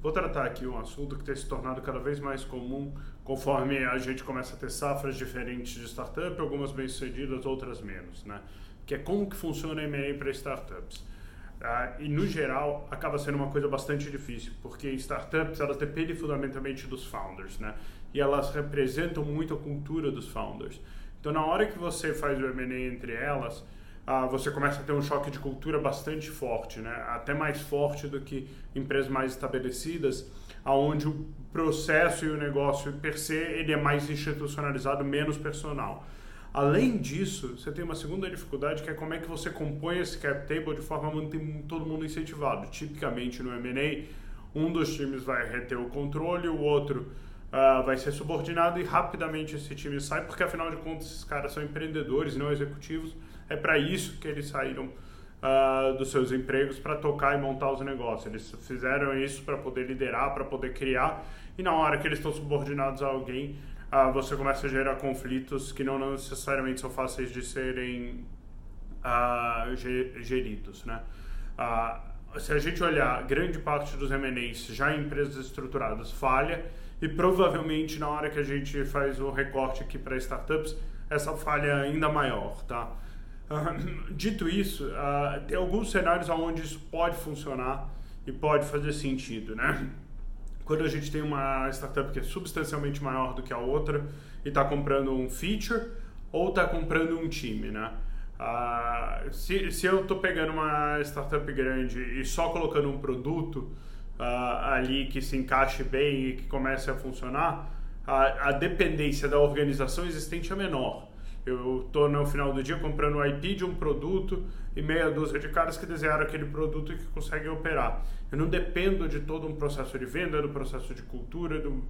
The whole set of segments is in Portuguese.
Vou tratar aqui um assunto que tem se tornado cada vez mais comum conforme a gente começa a ter safras diferentes de startup, algumas bem-sucedidas, outras menos, né? Que é como que funciona M&A para startups. Ah, e no geral acaba sendo uma coisa bastante difícil, porque startups elas dependem fundamentalmente dos founders, né? E elas representam muito a cultura dos founders. Então na hora que você faz o M&A entre elas, ah, você começa a ter um choque de cultura bastante forte, né? até mais forte do que empresas mais estabelecidas, aonde o processo e o negócio per se ele é mais institucionalizado, menos personal. Além disso, você tem uma segunda dificuldade que é como é que você compõe esse cap table de forma a manter todo mundo incentivado. Tipicamente no M&A, um dos times vai reter o controle, o outro uh, vai ser subordinado e rapidamente esse time sai, porque afinal de contas esses caras são empreendedores, não executivos. É para isso que eles saíram uh, dos seus empregos para tocar e montar os negócios. Eles fizeram isso para poder liderar, para poder criar. E na hora que eles estão subordinados a alguém, uh, você começa a gerar conflitos que não necessariamente são fáceis de serem geridos, né? Se a gente olhar, grande parte dos M&As já em empresas estruturadas falha e provavelmente na hora que a gente faz o recorte aqui para startups, essa falha é ainda maior, tá? Dito isso, uh, tem alguns cenários onde isso pode funcionar e pode fazer sentido, né? Quando a gente tem uma startup que é substancialmente maior do que a outra e está comprando um feature ou está comprando um time, né? Uh, se, se eu estou pegando uma startup grande e só colocando um produto, uh, ali que se encaixe bem e que comece a funcionar, a, a dependência da organização existente é menor. Eu estou no final do dia comprando o IP de um produto e meia dúzia de caras que desenharam aquele produto e que conseguem operar. Eu não dependo de todo um processo de venda, do processo de cultura, do,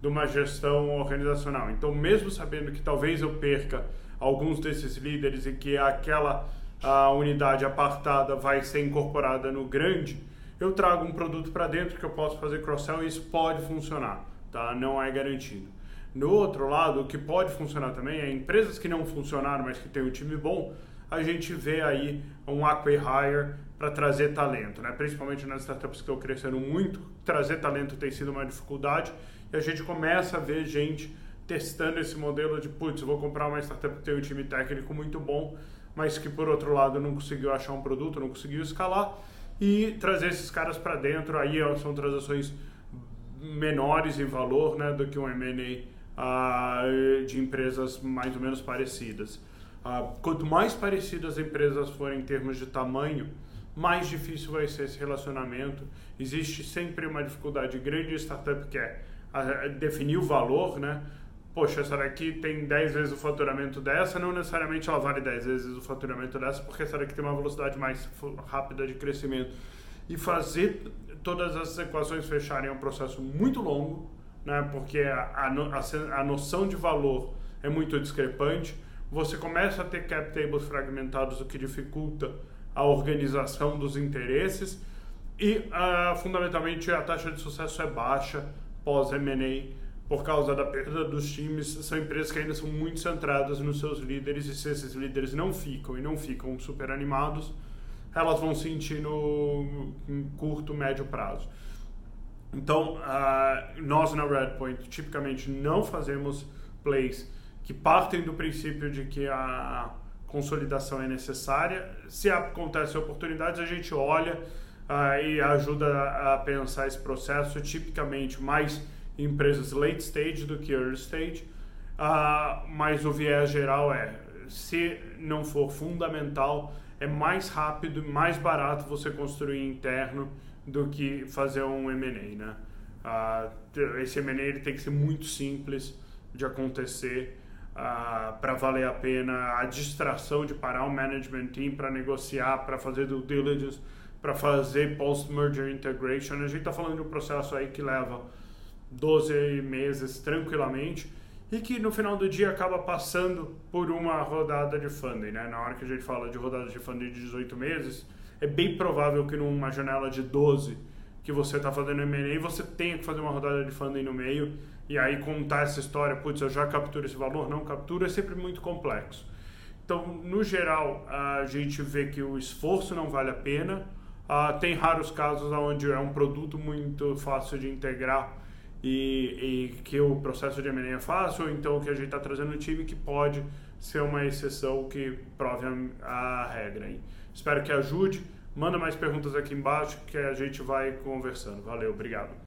de uma gestão organizacional. Então, mesmo sabendo que talvez eu perca alguns desses líderes e que aquela a unidade apartada vai ser incorporada no grande, eu trago um produto para dentro que eu posso fazer cross-sell e isso pode funcionar, tá? Não é garantido. No outro lado, o que pode funcionar também é empresas que não funcionaram, mas que têm um time bom, a gente vê aí um acquire para trazer talento, né? Principalmente nas startups que estão crescendo muito, trazer talento tem sido uma dificuldade e a gente começa a ver gente testando esse modelo de, putz, vou comprar uma startup que tem um time técnico muito bom, mas que por outro lado não conseguiu achar um produto, não conseguiu escalar e trazer esses caras para dentro. Aí são transações menores em valor né, do que um M&A uh, ah, de empresas mais ou menos parecidas. Uh, quanto mais parecidas as empresas forem em termos de tamanho, mais difícil vai ser esse relacionamento. Existe sempre uma dificuldade grande de startup que é uh, definir o valor, né? Poxa, essa daqui tem 10 vezes o faturamento dessa, não necessariamente ela vale 10 vezes o faturamento dessa, porque essa daqui tem uma velocidade mais rápida de crescimento. E fazer todas essas equações fecharem é um processo muito longo, né, porque a, a, a noção de valor é muito discrepante. Você começa a ter cap tables fragmentados, o que dificulta a organização dos interesses. E, uh, fundamentalmente, a taxa de sucesso é baixa pós-M&A por causa da perda dos times, são empresas que ainda são muito centradas nos seus líderes e se esses líderes não ficam e não ficam super animados, elas vão sentir no curto, médio prazo. Então, uh, nós na Redpoint tipicamente não fazemos plays que partem do princípio de que a consolidação é necessária. Se acontecem oportunidades, a gente olha uh, e ajuda a pensar esse processo, tipicamente mais empresas late stage do que early stage, uh, mas o viés geral é, se não for fundamental, é mais rápido, mais barato você construir interno do que fazer um M&A, né? Uh, esse M&A tem que ser muito simples de acontecer uh, ah, para valer a pena a distração de parar o management team para negociar, para fazer due diligence, para fazer post-merger integration. A gente está falando de um processo aí que leva 12 meses tranquilamente e que no final do dia acaba passando por uma rodada de funding, né? Na hora que a gente fala de rodada de funding de 18 meses, é bem provável que numa janela de 12 que você está fazendo M&A, você tenha que fazer uma rodada de funding no meio e aí contar essa história, putz, eu já capturo esse valor, não capturo, é sempre muito complexo. Então, no geral, a gente vê que o esforço não vale a pena, Uh, tem raros casos onde é um produto muito fácil de integrar e, e que o processo de M&A é fácil, então que a gente está trazendo no time que pode ser uma exceção que prove a, a regra. Hein? Espero que ajude. Manda mais perguntas aqui embaixo que a gente vai conversando. Valeu, obrigado.